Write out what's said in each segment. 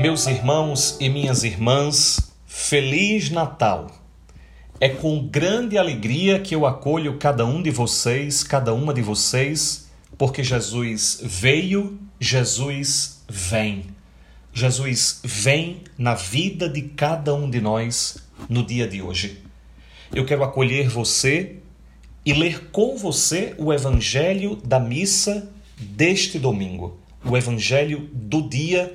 Meus irmãos e minhas irmãs, Feliz Natal! É com grande alegria que eu acolho cada um de vocês, cada uma de vocês, porque Jesus veio, Jesus vem. Jesus vem na vida de cada um de nós no dia de hoje. Eu quero acolher você e ler com você o Evangelho da missa deste domingo, o Evangelho do dia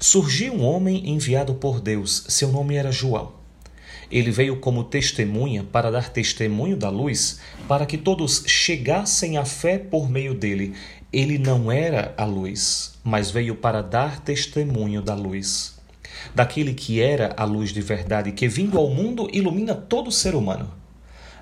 Surgiu um homem enviado por Deus, seu nome era João. Ele veio como testemunha para dar testemunho da luz, para que todos chegassem à fé por meio dele. Ele não era a luz, mas veio para dar testemunho da luz. Daquele que era a luz de verdade, que vindo ao mundo ilumina todo ser humano.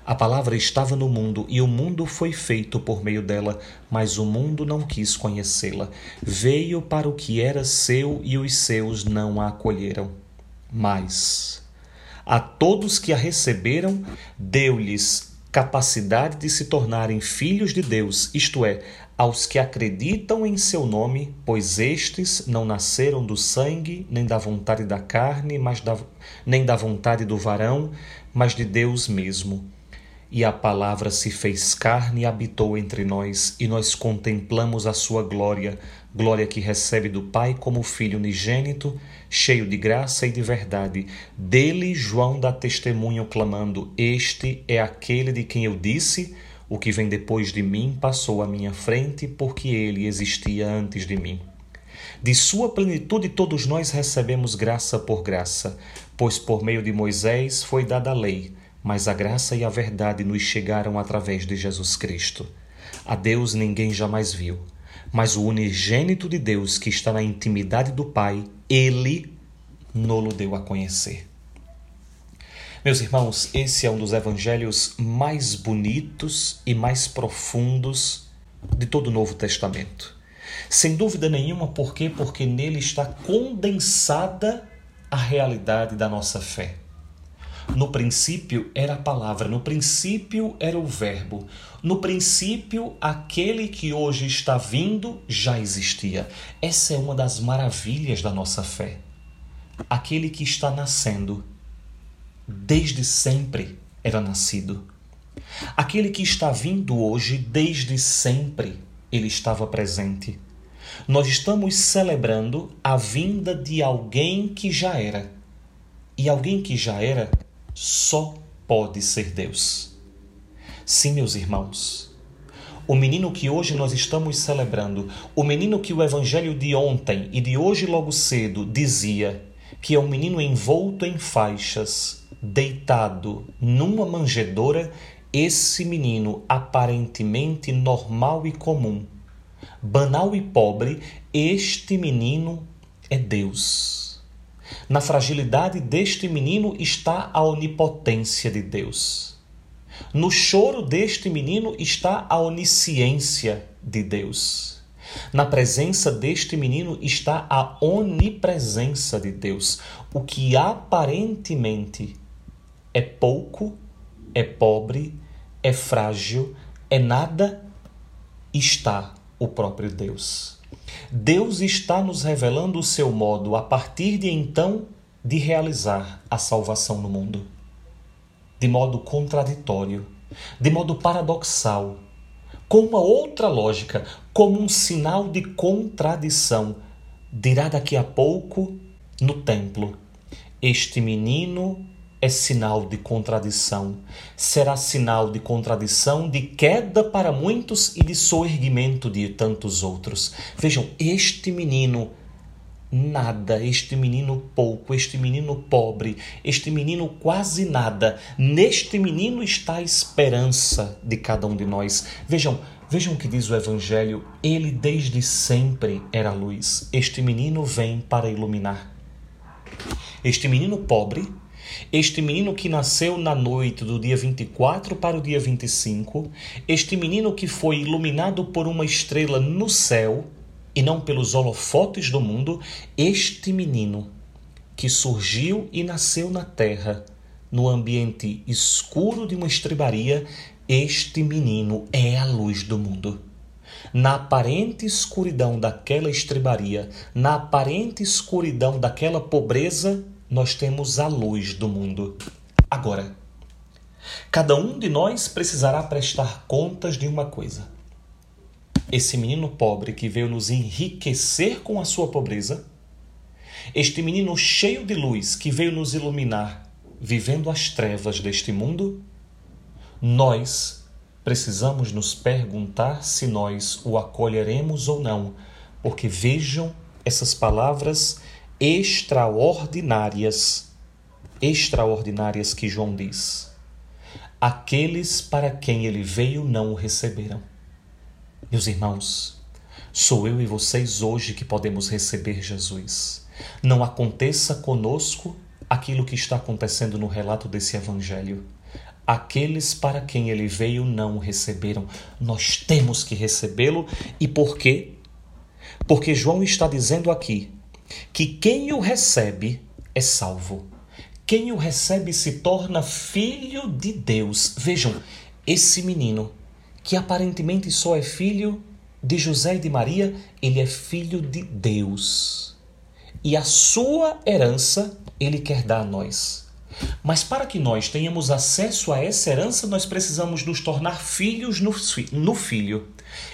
A palavra estava no mundo e o mundo foi feito por meio dela, mas o mundo não quis conhecê-la. Veio para o que era seu e os seus não a acolheram. Mas a todos que a receberam, deu-lhes capacidade de se tornarem filhos de Deus, isto é, aos que acreditam em seu nome, pois estes não nasceram do sangue, nem da vontade da carne, mas da, nem da vontade do varão, mas de Deus mesmo. E a palavra se fez carne e habitou entre nós, e nós contemplamos a sua glória, glória que recebe do Pai como Filho unigênito, cheio de graça e de verdade. Dele João dá testemunho, clamando: Este é aquele de quem eu disse: O que vem depois de mim passou à minha frente, porque ele existia antes de mim. De sua plenitude todos nós recebemos graça por graça, pois por meio de Moisés foi dada a lei mas a graça e a verdade nos chegaram através de Jesus Cristo. A Deus ninguém jamais viu, mas o unigênito de Deus que está na intimidade do Pai, ele nolo deu a conhecer. Meus irmãos, esse é um dos evangelhos mais bonitos e mais profundos de todo o Novo Testamento. Sem dúvida nenhuma, por quê? Porque nele está condensada a realidade da nossa fé. No princípio era a palavra, no princípio era o Verbo, no princípio aquele que hoje está vindo já existia. Essa é uma das maravilhas da nossa fé. Aquele que está nascendo, desde sempre era nascido. Aquele que está vindo hoje, desde sempre, ele estava presente. Nós estamos celebrando a vinda de alguém que já era. E alguém que já era só pode ser Deus. Sim, meus irmãos, o menino que hoje nós estamos celebrando, o menino que o evangelho de ontem e de hoje logo cedo dizia que é um menino envolto em faixas, deitado numa manjedoura, esse menino aparentemente normal e comum, banal e pobre, este menino é Deus. Na fragilidade deste menino está a onipotência de Deus. No choro deste menino está a onisciência de Deus. Na presença deste menino está a onipresença de Deus. O que aparentemente é pouco, é pobre, é frágil, é nada, está o próprio Deus. Deus está nos revelando o seu modo a partir de então de realizar a salvação no mundo. De modo contraditório, de modo paradoxal, com uma outra lógica, como um sinal de contradição, dirá daqui a pouco no templo: Este menino é sinal de contradição. Será sinal de contradição, de queda para muitos e de soerguimento de tantos outros. Vejam, este menino nada, este menino pouco, este menino pobre, este menino quase nada. Neste menino está a esperança de cada um de nós. Vejam, vejam o que diz o evangelho, ele desde sempre era luz. Este menino vem para iluminar. Este menino pobre Este menino que nasceu na noite do dia 24 para o dia 25, este menino que foi iluminado por uma estrela no céu e não pelos holofotes do mundo, este menino que surgiu e nasceu na terra, no ambiente escuro de uma estrebaria, este menino é a luz do mundo. Na aparente escuridão daquela estrebaria, na aparente escuridão daquela pobreza, nós temos a luz do mundo. Agora, cada um de nós precisará prestar contas de uma coisa. Esse menino pobre que veio nos enriquecer com a sua pobreza, este menino cheio de luz que veio nos iluminar, vivendo as trevas deste mundo, nós precisamos nos perguntar se nós o acolheremos ou não, porque vejam essas palavras extraordinárias, extraordinárias que João diz. Aqueles para quem ele veio não o receberam. Meus irmãos, sou eu e vocês hoje que podemos receber Jesus. Não aconteça conosco aquilo que está acontecendo no relato desse evangelho. Aqueles para quem ele veio não o receberam. Nós temos que recebê-lo. E por quê? Porque João está dizendo aqui que quem o recebe é salvo. Quem o recebe se torna filho de Deus. Vejam, esse menino, que aparentemente só é filho de José e de Maria, ele é filho de Deus. E a sua herança ele quer dar a nós. Mas para que nós tenhamos acesso a essa herança, nós precisamos nos tornar filhos no, no Filho.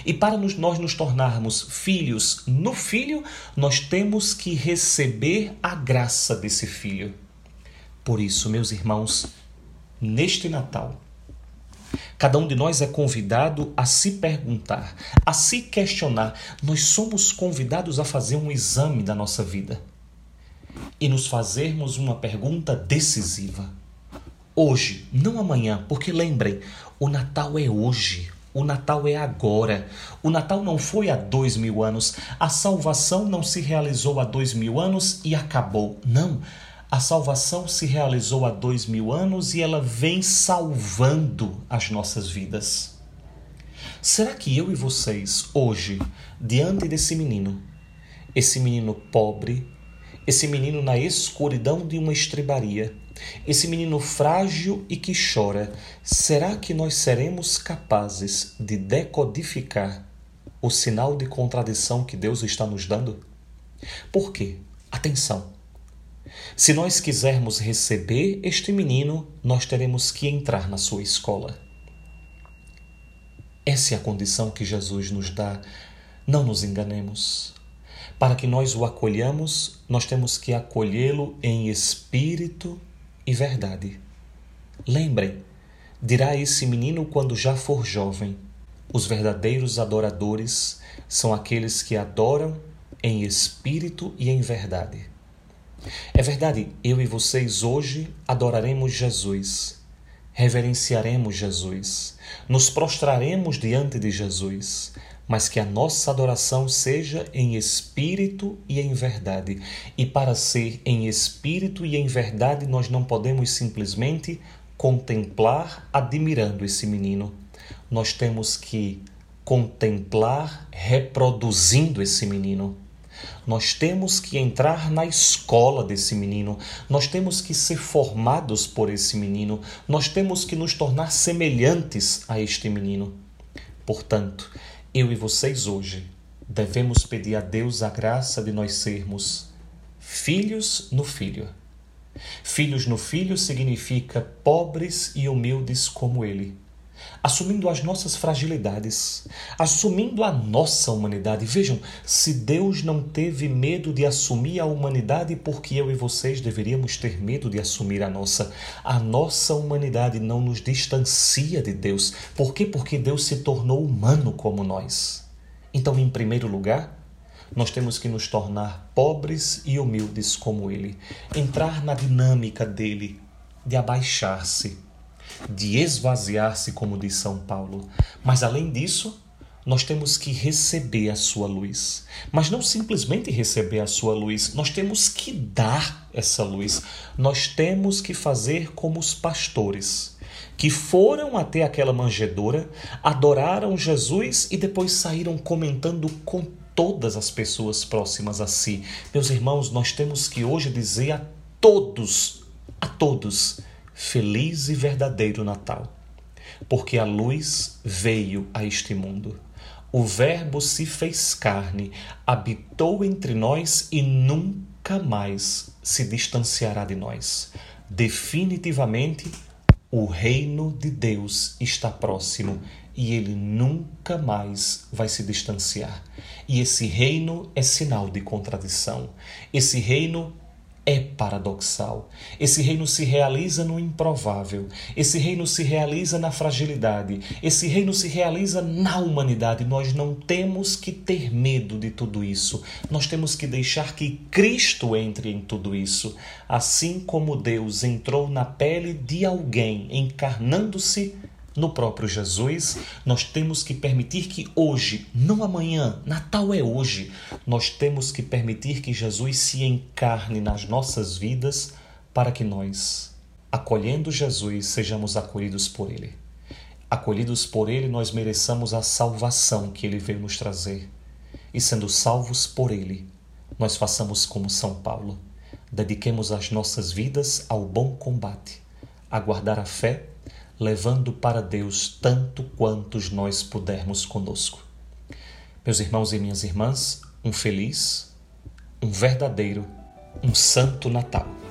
E para nos, nós nos tornarmos filhos no Filho, nós temos que receber a graça desse Filho. Por isso, meus irmãos, neste Natal, Cada um de nós é convidado a se perguntar, a se questionar. Nós somos convidados a fazer um exame da nossa vida e nos fazermos uma pergunta decisiva. Hoje, não amanhã, porque lembrem, o Natal é hoje. O Natal é agora. O Natal não foi há dois mil anos. A salvação não se realizou há dois mil anos e acabou. Não. A salvação se realizou há dois mil anos e ela vem salvando as nossas vidas. Será que eu e vocês, hoje, diante desse menino, esse menino pobre, esse menino na escuridão de uma estrebaria, esse menino frágil e que chora, será que nós seremos capazes de decodificar o sinal de contradição que Deus está nos dando? Por quê? Atenção! Se nós quisermos receber este menino, nós teremos que entrar na sua escola. Essa é a condição que Jesus nos dá. Não nos enganemos. Para que nós o acolhamos, nós temos que acolhê-lo em espírito e verdade. Lembrem, dirá esse menino quando já for jovem: os verdadeiros adoradores são aqueles que adoram em espírito e em verdade. É verdade, eu e vocês hoje adoraremos Jesus, reverenciaremos Jesus, nos prostraremos diante de Jesus, mas que a nossa adoração seja em espírito e em verdade. E para ser em espírito e em verdade, nós não podemos simplesmente contemplar admirando esse menino. Nós temos que contemplar reproduzindo esse menino. Nós temos que entrar na escola desse menino, nós temos que ser formados por esse menino, nós temos que nos tornar semelhantes a este menino. Portanto, eu e vocês hoje devemos pedir a Deus a graça de nós sermos filhos no Filho. Filhos no Filho significa pobres e humildes como Ele assumindo as nossas fragilidades, assumindo a nossa humanidade. Vejam, se Deus não teve medo de assumir a humanidade, porque eu e vocês deveríamos ter medo de assumir a nossa? A nossa humanidade não nos distancia de Deus. Por quê? Porque Deus se tornou humano como nós. Então, em primeiro lugar, nós temos que nos tornar pobres e humildes como Ele, entrar na dinâmica dele, de abaixar-se de esvaziar-se, como diz São Paulo. Mas além disso, nós temos que receber a sua luz. Mas não simplesmente receber a sua luz, nós temos que dar essa luz. Nós temos que fazer como os pastores, que foram até aquela manjedoura, adoraram Jesus e depois saíram comentando com todas as pessoas próximas a si. Meus irmãos, nós temos que hoje dizer a todos, a todos, feliz e verdadeiro Natal. Porque a luz veio a este mundo. O Verbo se fez carne, habitou entre nós e nunca mais se distanciará de nós. Definitivamente, o reino de Deus está próximo e ele nunca mais vai se distanciar. E esse reino é sinal de contradição. Esse reino é paradoxal. Esse reino se realiza no improvável. Esse reino se realiza na fragilidade. Esse reino se realiza na humanidade. Nós não temos que ter medo de tudo isso. Nós temos que deixar que Cristo entre em tudo isso. Assim como Deus entrou na pele de alguém, encarnando-se no próprio Jesus, nós temos que permitir que hoje, não amanhã, Natal é hoje, nós temos que permitir que Jesus se encarne nas nossas vidas para que nós, acolhendo Jesus, sejamos acolhidos por Ele. Acolhidos por Ele, nós mereçamos a salvação que Ele veio nos trazer. E sendo salvos por Ele, nós façamos como São Paulo. Dediquemos as nossas vidas ao bom combate, a guardar a fé levando para Deus tanto quantos nós pudermos conosco. Meus irmãos e minhas irmãs, um feliz, um verdadeiro, um santo Natal.